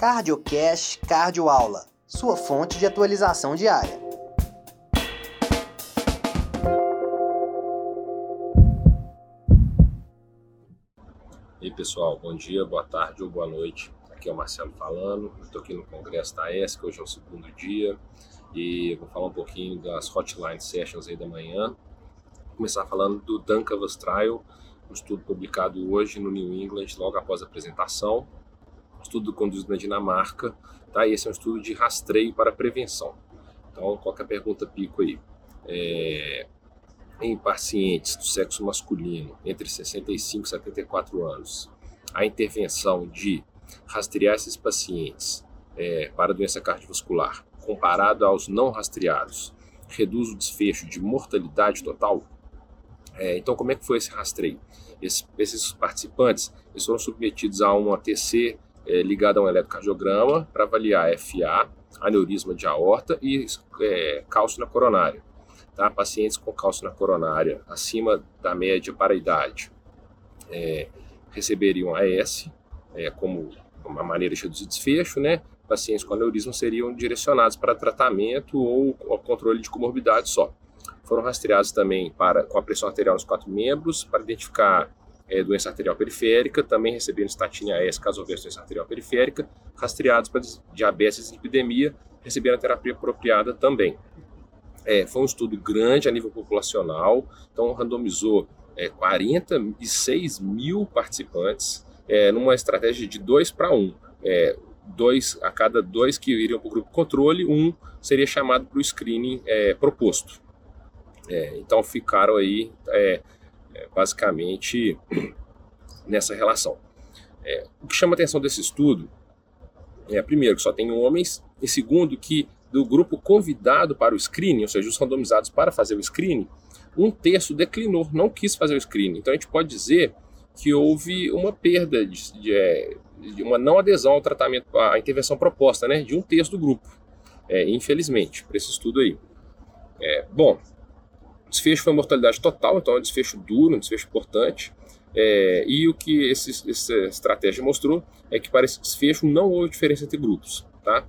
CardioCast Cardio Aula, sua fonte de atualização diária. E aí pessoal, bom dia, boa tarde ou boa noite. Aqui é o Marcelo falando, estou aqui no Congresso da ESC, hoje é o segundo dia e vou falar um pouquinho das Hotline Sessions aí da manhã. Vou começar falando do Duncavas Trial, um estudo publicado hoje no New England, logo após a apresentação. Estudo conduzido na Dinamarca, tá? esse é um estudo de rastreio para prevenção. Então, qualquer pergunta pico aí. É, em pacientes do sexo masculino entre 65 e 74 anos, a intervenção de rastrear esses pacientes é, para doença cardiovascular comparado aos não rastreados reduz o desfecho de mortalidade total? É, então, como é que foi esse rastreio? Esse, esses participantes eles foram submetidos a um ATC é, ligado a um eletrocardiograma para avaliar FA, aneurisma de aorta e é, cálcio na coronária. Tá? Pacientes com cálcio na coronária acima da média para a idade é, receberiam AS é, como uma maneira de reduzir desfecho, né? Pacientes com aneurisma seriam direcionados para tratamento ou, ou controle de comorbidade só. Foram rastreados também para, com a pressão arterial nos quatro membros para identificar é, doença arterial periférica, também recebendo estatina AS caso houvesse doença arterial periférica, rastreados para diabetes e epidemia, recebendo a terapia apropriada também. É, foi um estudo grande a nível populacional, então randomizou é, 46 mil participantes é, numa estratégia de 2 para 1. É, dois, a cada dois que iriam para o grupo controle, um seria chamado para o screening é, proposto. Então ficaram aí é, basicamente nessa relação. É, o que chama a atenção desse estudo é, primeiro, que só tem homens, e segundo, que do grupo convidado para o screening, ou seja, os randomizados para fazer o screening, um terço declinou, não quis fazer o screening. Então a gente pode dizer que houve uma perda de, de, é, de uma não adesão ao tratamento, à intervenção proposta, né, de um terço do grupo, é, infelizmente, para esse estudo aí. É, bom, o desfecho foi mortalidade total, então é um desfecho duro, um desfecho importante. É, e o que esse, essa estratégia mostrou é que para esse desfecho não houve diferença entre grupos. Tá?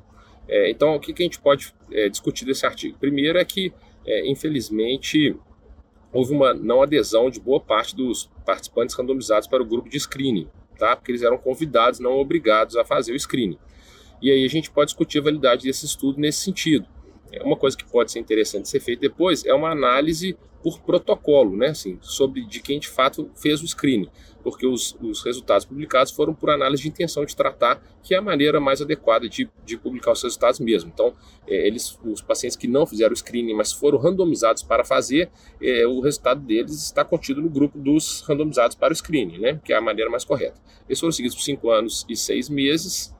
É, então, o que, que, a gente pode é, discutir desse artigo? Primeiro é que, é, infelizmente, houve uma não adesão de boa parte dos participantes randomizados para o grupo de screening, tá? porque eles eram convidados, não obrigados a fazer o screening. E aí a gente pode discutir a validade desse estudo nesse sentido. É uma coisa que pode ser interessante ser feita depois é uma análise por protocolo, né, assim, sobre de quem de fato fez o screening, porque os, os resultados publicados foram por análise de intenção de tratar, que é a maneira mais adequada de, de publicar os resultados mesmo. Então, é, eles, os pacientes que não fizeram o screening, mas foram randomizados para fazer, é, o resultado deles está contido no grupo dos randomizados para o screening, né, que é a maneira mais correta. Eles foram seguidos por 5 anos e 6 meses,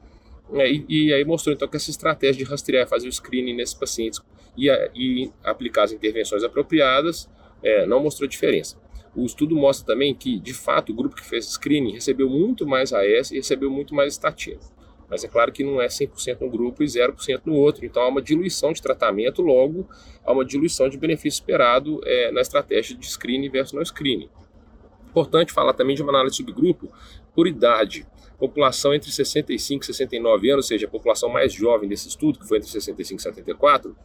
e, e, aí mostrou então que essa estratégia de rastrear, fazer o screening nesses pacientes e, e aplicar as intervenções apropriadas é, não mostrou diferença. O estudo mostra também que, de fato, o grupo que fez screening recebeu muito mais AS e recebeu muito mais estatina. Mas é claro que não é 100% no grupo e 0% no outro. Então há uma diluição de tratamento, logo há uma diluição de benefício esperado é, na estratégia de screening versus não screening. Importante falar também de uma análise de subgrupo por idade população entre 65 e 69 anos, ou seja, a população mais jovem desse estudo, que foi entre 65 e 74,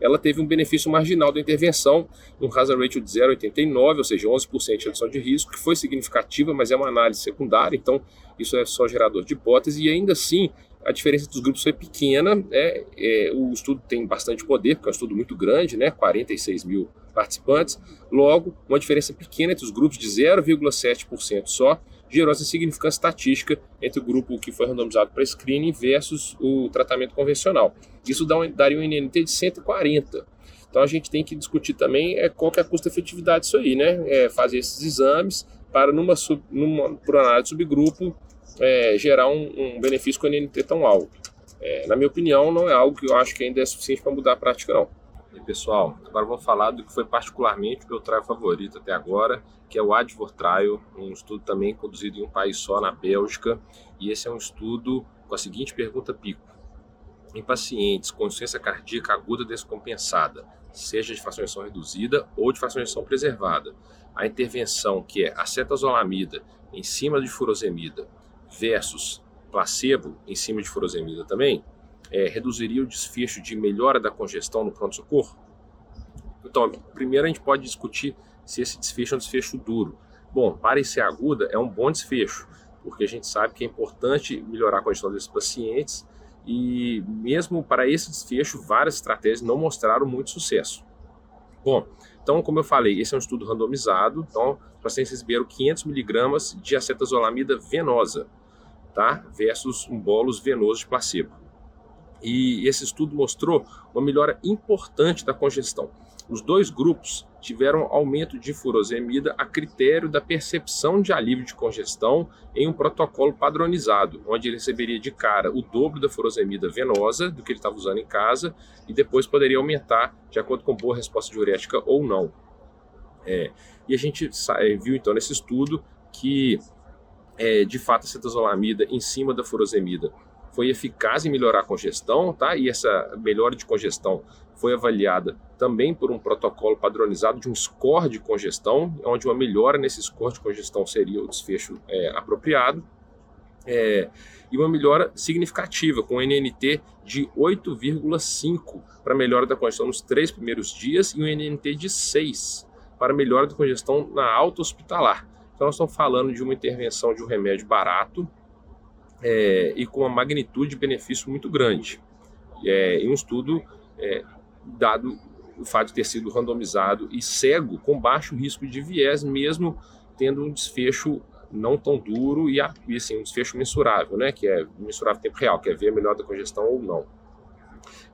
ela teve um benefício marginal da intervenção, um hazard ratio de 0,89, ou seja, 11% de redução de risco, que foi significativa, mas é uma análise secundária, então isso é só gerador de hipótese, e ainda assim a diferença dos grupos foi pequena, é, é, o estudo tem bastante poder, porque é um estudo muito grande, né, 46 mil participantes, logo, uma diferença pequena entre os grupos de 0,7% só, gerou essa significância estatística entre o grupo que foi randomizado para screening versus o tratamento convencional. Isso dá um, daria um NNT de 140. Então a gente tem que discutir também é, qual que é a custo-efetividade disso aí, né? É, fazer esses exames para, numa, sub, numa por análise subgrupo, é, gerar um, um, benefício com NNT tão alto. É, na minha opinião, não é algo que eu acho que ainda é suficiente para mudar a prática, não. E pessoal, agora vamos falar do que foi particularmente meu trial favorito até agora, que é o Advor Trial, um estudo também conduzido em um país só, na Bélgica, e esse é um estudo com a seguinte pergunta pico. Em pacientes com insuficiência cardíaca aguda descompensada, seja de fração reduzida ou de fração preservada, a intervenção que é acetazolamida em cima de furosemida versus placebo em cima de furosemida também é, reduziria o desfecho de melhora da congestão no pronto-socorro? Então, primeiro a gente pode discutir se esse desfecho é um desfecho duro. Bom, para IC aguda é um bom desfecho, porque a gente sabe que é importante melhorar a congestão desses pacientes e mesmo para esse desfecho, várias estratégias não mostraram muito sucesso. Bom, então, como eu falei, esse é um estudo randomizado, então os pacientes receberam 500 miligramas de acetazolamida venosa, tá? Versus um bolos venoso de placebo. E esse estudo mostrou uma melhora importante da congestão. Os dois grupos tiveram aumento de furosemida a critério da percepção de alívio de congestão em um protocolo padronizado, onde ele receberia de cara o dobro da furosemida venosa do que ele estava usando em casa e depois poderia aumentar de acordo com boa resposta diurética ou não. É, e a gente é, viu então nesse estudo que é, de fato a cetazolamida em cima da furosemida foi eficaz em melhorar a congestão, tá? E essa melhora de congestão foi avaliada também por um protocolo padronizado de um score de congestão, onde uma melhora nesse score de congestão seria o desfecho é, apropriado. É, e uma melhora significativa, com NNT de 8,5 para melhora da congestão nos três primeiros dias e um NNT de 6 para melhora da congestão na alta hospitalar. Então, nós estamos falando de uma intervenção de um remédio barato, é, e com uma magnitude de benefício muito grande. É, em um estudo, é, dado o fato de ter sido randomizado e cego, com baixo risco de viés, mesmo tendo um desfecho não tão duro e, assim, um desfecho mensurável, né, que é mensurável em tempo real, que é ver a melhor da congestão ou não.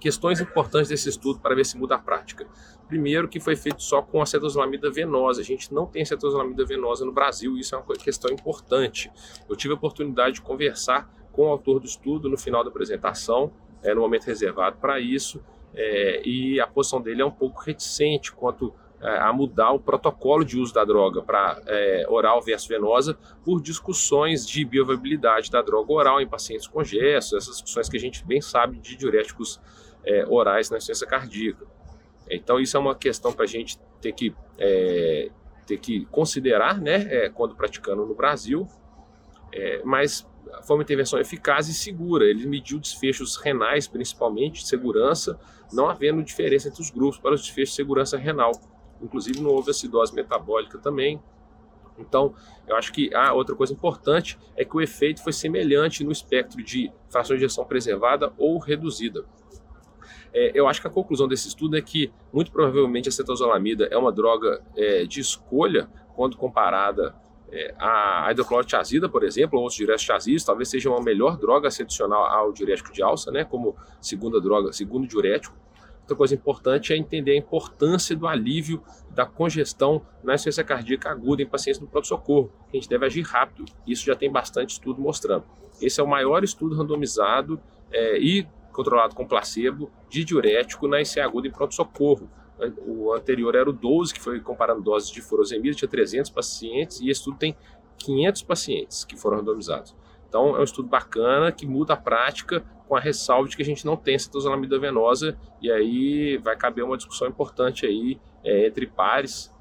Questões importantes desse estudo para ver se muda a prática. Primeiro, que foi feito só com acetosalamida venosa. A gente não tem acetosalamida venosa no Brasil, isso é uma questão importante. Eu tive a oportunidade de conversar com o autor do estudo no final da apresentação, é, no momento reservado para isso, é, e a posição dele é um pouco reticente quanto a mudar o protocolo de uso da droga para é, oral versus venosa por discussões de bioviabilidade da droga oral em pacientes com gesso, essas discussões que a gente bem sabe de diuréticos é, orais na ciência cardíaca. Então isso é uma questão para a gente ter que, é, ter que considerar né, é, quando praticando no Brasil, é, mas foi uma intervenção eficaz e segura. Ele mediu desfechos renais, principalmente, de segurança, não havendo diferença entre os grupos para os desfechos de segurança renal. Inclusive não houve acidose metabólica também. Então, eu acho que a outra coisa importante é que o efeito foi semelhante no espectro de fração de ejeção preservada ou reduzida. É, eu acho que a conclusão desse estudo é que, muito provavelmente, a cetazolamida é uma droga é, de escolha quando comparada é, à hidroclorotiazida, por exemplo, ou outros diuréticos tiazídeos, talvez seja uma melhor droga a se adicionar ao diurético de alça, né, como segunda droga, segundo diurético. Outra coisa importante é entender a importância do alívio da congestão na insuficiência cardíaca aguda em pacientes no pronto-socorro. A gente deve agir rápido. Isso já tem bastante estudo mostrando. Esse é o maior estudo randomizado é, e controlado com placebo de diurético na IC aguda em pronto-socorro. O anterior era o 12, que foi comparando doses de furosemida, tinha 300 pacientes, e esse estudo tem 500 pacientes que foram randomizados. Então é um estudo bacana que muda a prática com a ressalva de que a gente não tem cetosalamida venosa e aí vai caber uma discussão importante aí é, entre pares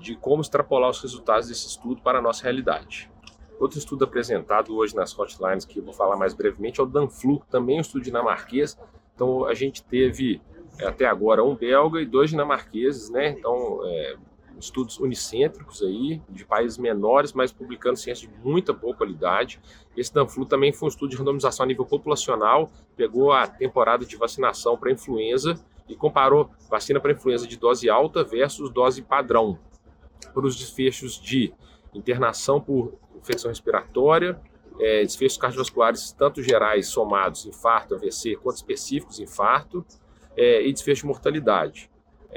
de como extrapolar os resultados desse estudo para a nossa realidade. Outro estudo apresentado hoje nas hotlines, que eu vou falar mais brevemente, é o Danflu, também um estudo dinamarquês. Então, a gente teve é, até agora um belga e dois dinamarqueses, né? Então, é, estudos unicêntricos aí, de países menores, mas publicando ciência de muita boa qualidade. Esse Danflu também foi um estudo de randomização a nível populacional, pegou a temporada de vacinação para influenza e comparou vacina para influenza de dose alta versus dose padrão, para os desfechos de internação por infecção respiratória, é, desfechos cardiovasculares, tanto gerais somados, infarto, AVC, quanto específicos, infarto, é, e desfecho de mortalidade.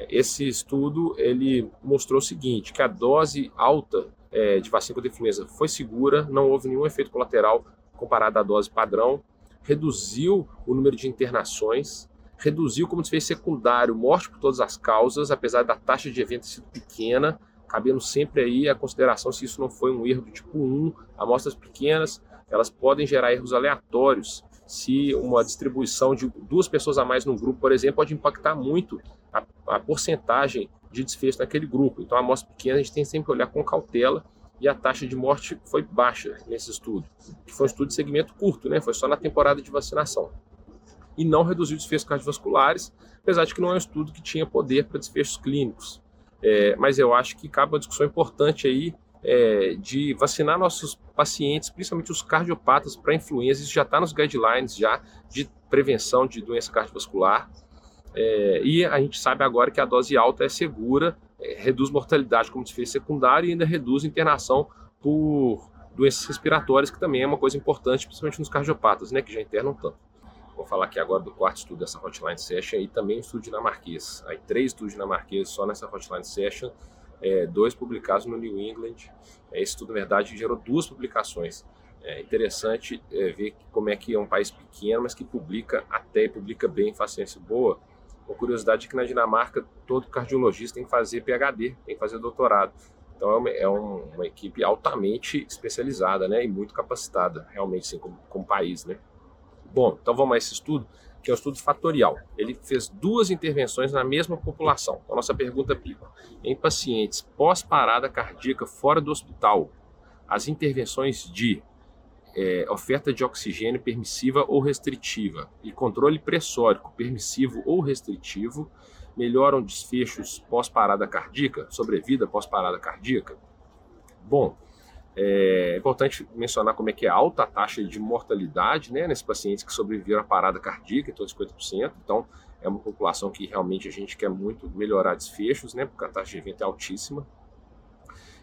Esse estudo ele mostrou o seguinte, que a dose alta é, de vacina contra influenza foi segura, não houve nenhum efeito colateral comparado à dose padrão, reduziu o número de internações, reduziu como desfecho secundário morte por todas as causas, apesar da taxa de evento ter sido pequena, cabendo sempre aí a consideração se isso não foi um erro do tipo 1, amostras pequenas, elas podem gerar erros aleatórios. Se uma distribuição de duas pessoas a mais no grupo, por exemplo, pode impactar muito a, a porcentagem de desfecho naquele grupo. Então, a amostra pequena a gente tem sempre que olhar com cautela e a taxa de morte foi baixa nesse estudo, que foi um estudo de segmento curto, né? foi só na temporada de vacinação. E não reduziu desfechos cardiovasculares, apesar de que não é um estudo que tinha poder para desfechos clínicos. É, mas eu acho que cabe uma discussão importante aí é, de vacinar nossos pacientes, principalmente os cardiopatas, para influenza. Isso já está nos guidelines já de prevenção de doença cardiovascular. É, e a gente sabe agora que a dose alta é segura, é, reduz mortalidade como desfecho secundário e ainda reduz internação por doenças respiratórias, que também é uma coisa importante, principalmente nos cardiopatas, né, que já internam tanto. Vou falar aqui agora do quarto estudo dessa Hotline Session e também um estudo dinamarquês. Aí três estudos dinamarqueses só nessa Hotline Session, é, dois publicados no New England. É, esse estudo, na verdade, gerou duas publicações. É interessante é, ver como é que é um país pequeno, mas que publica até e publica bem, faz ciência boa. Uma curiosidade é que na Dinamarca todo cardiologista tem que fazer PhD, tem que fazer doutorado. Então é uma, é uma equipe altamente especializada, né, e muito capacitada, realmente, assim, como, como país, né. Bom, então vamos a esse estudo, que é um estudo fatorial. Ele fez duas intervenções na mesma população. Então, a nossa pergunta pico. Em pacientes pós-parada cardíaca fora do hospital, as intervenções de é, oferta de oxigênio permissiva ou restritiva e controle pressórico permissivo ou restritivo melhoram desfechos pós-parada cardíaca, sobrevida pós-parada cardíaca? Bom, é importante mencionar como é que é alta a taxa de mortalidade né, nesses pacientes que sobreviveram à parada cardíaca, de 50%. Então, é uma população que realmente a gente quer muito melhorar desfechos, né, porque a taxa de evento é altíssima.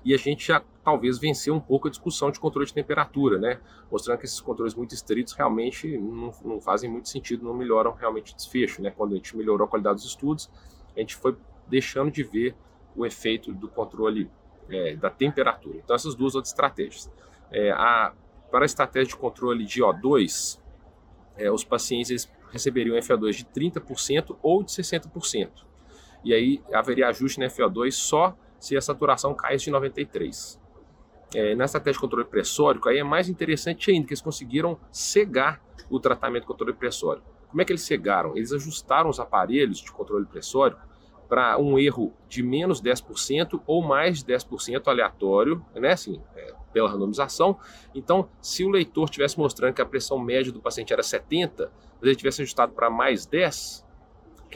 E a gente já talvez venceu um pouco a discussão de controle de temperatura, né, mostrando que esses controles muito estritos realmente não, não fazem muito sentido, não melhoram realmente o desfecho. Né? Quando a gente melhorou a qualidade dos estudos, a gente foi deixando de ver o efeito do controle é, da temperatura. Então, essas duas outras estratégias. É, a, para a estratégia de controle de O2, é, os pacientes receberiam FO2 de 30% ou de 60%. E aí haveria ajuste na FO2 só se a saturação caísse de 93%. É, na estratégia de controle pressórico, aí é mais interessante ainda, que eles conseguiram cegar o tratamento de controle pressórico. Como é que eles cegaram? Eles ajustaram os aparelhos de controle pressórico para um erro de menos 10% ou mais de 10% aleatório, né, assim, é, pela randomização. Então, se o leitor tivesse mostrando que a pressão média do paciente era 70, mas ele tivesse ajustado para mais 10,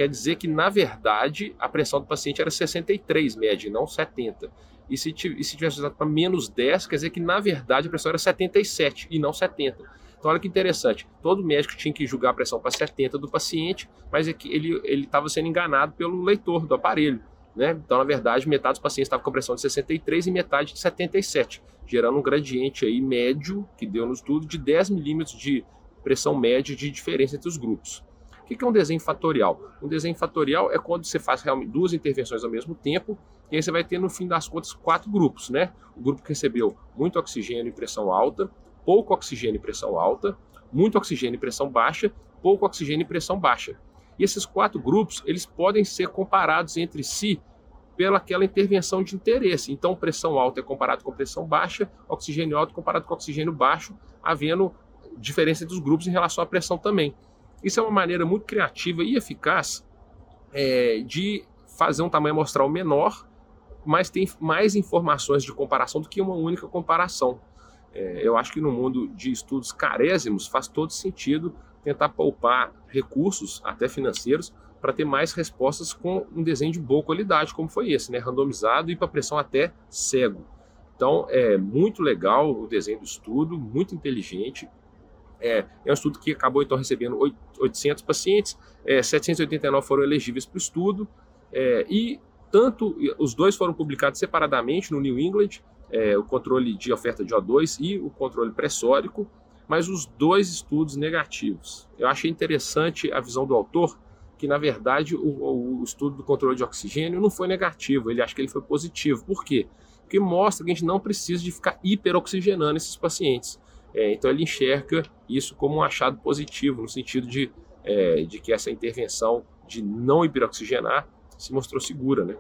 quer dizer que, na verdade, a pressão do paciente era 63 média não 70. E se, e se tivesse ajustado para menos 10, quer dizer que, na verdade, a pressão era 77 e não 70. Então, olha que interessante. Todo médico tinha que julgar a pressão para 70 do paciente, mas é que ele estava sendo enganado pelo leitor do aparelho. Né? Então, na verdade, metade dos pacientes estava com pressão de 63 e metade de 77, gerando um gradiente aí médio, que deu no estudo, de 10 milímetros de pressão média de diferença entre os grupos. O que é um desenho fatorial? Um desenho fatorial é quando você faz realmente duas intervenções ao mesmo tempo, e aí você vai ter, no fim das contas, quatro grupos. Né? O grupo que recebeu muito oxigênio e pressão alta, pouco oxigênio e pressão alta, muito oxigênio e pressão baixa, pouco oxigênio e pressão baixa. E esses quatro grupos, eles podem ser comparados entre si pelaquela intervenção de interesse. Então, pressão alta é comparado com pressão baixa, oxigênio alto comparado com oxigênio baixo, havendo diferença entre os grupos em relação à pressão também. Isso é uma maneira muito criativa e eficaz é, de fazer um tamanho amostral menor, mas tem mais informações de comparação do que uma única comparação. É, eu acho que no mundo de estudos carésimos faz todo sentido tentar poupar recursos, até financeiros, para ter mais respostas com um desenho de boa qualidade, como foi esse, né? randomizado e para pressão até cego. Então, é muito legal o desenho do estudo, muito inteligente. É, é um estudo que acabou então recebendo 800 pacientes, é, 789 foram elegíveis para o estudo, é, e tanto os dois foram publicados separadamente no New England, é, o controle de oferta de O2 e o controle pressórico, mas os dois estudos negativos. Eu achei interessante a visão do autor, que na verdade o, o estudo do controle de oxigênio não foi negativo, ele acha que ele foi positivo. Por quê? Porque mostra que a gente não precisa de ficar hiperoxigenando esses pacientes. É, então ele enxerga isso como um achado positivo, no sentido de, é, de que essa intervenção de não hiperoxigenar se mostrou segura, né?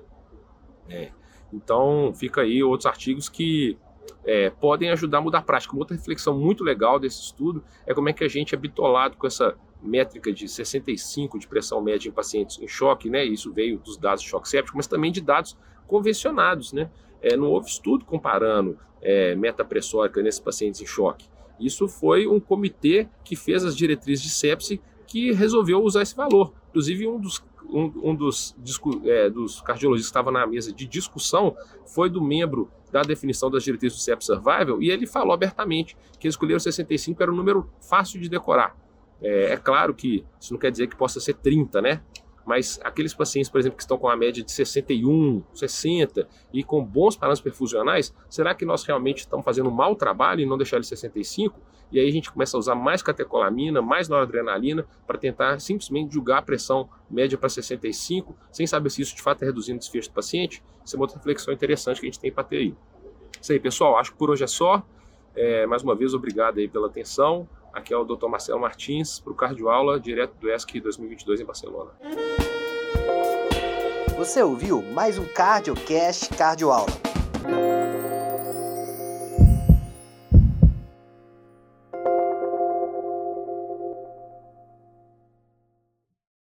É. Então, fica aí outros artigos que é, podem ajudar a mudar a prática. Uma outra reflexão muito legal desse estudo é como é que a gente é bitolado com essa métrica de 65 de pressão média em pacientes em choque, né? Isso veio dos dados de choque séptico, mas também de dados convencionados, né? é, não houve estudo comparando é, metapressórica nesses pacientes em choque. Isso foi um comitê que fez as diretrizes de sepse que resolveu usar esse valor. Inclusive, um dos, um, um dos, é, dos cardiologistas que estava na mesa de discussão foi do membro da definição das diretrizes do sepse survival e ele falou abertamente que escolheram 65 era um número fácil de decorar. É, é, claro que isso não quer dizer que possa ser 30, né? Mas aqueles pacientes, por exemplo, que estão com a média de 61, 60 e com bons parâmetros perfusionais, será que nós realmente estamos fazendo um mau trabalho em não deixar ele 65? E aí a gente começa a usar mais catecolamina, mais noradrenalina para tentar simplesmente julgar a pressão média para 65, sem saber se isso de fato é reduzindo o desfecho do paciente. Isso é uma outra reflexão interessante que a gente tem para ter aí. Isso aí, pessoal. Acho que por hoje é só. É, mais uma vez, obrigado aí pela atenção. Aqui é o Dr. Marcelo Martins para o Cardioaula, direto do ESC 2022 em Barcelona. Você ouviu mais um CardioCast Cardioaula.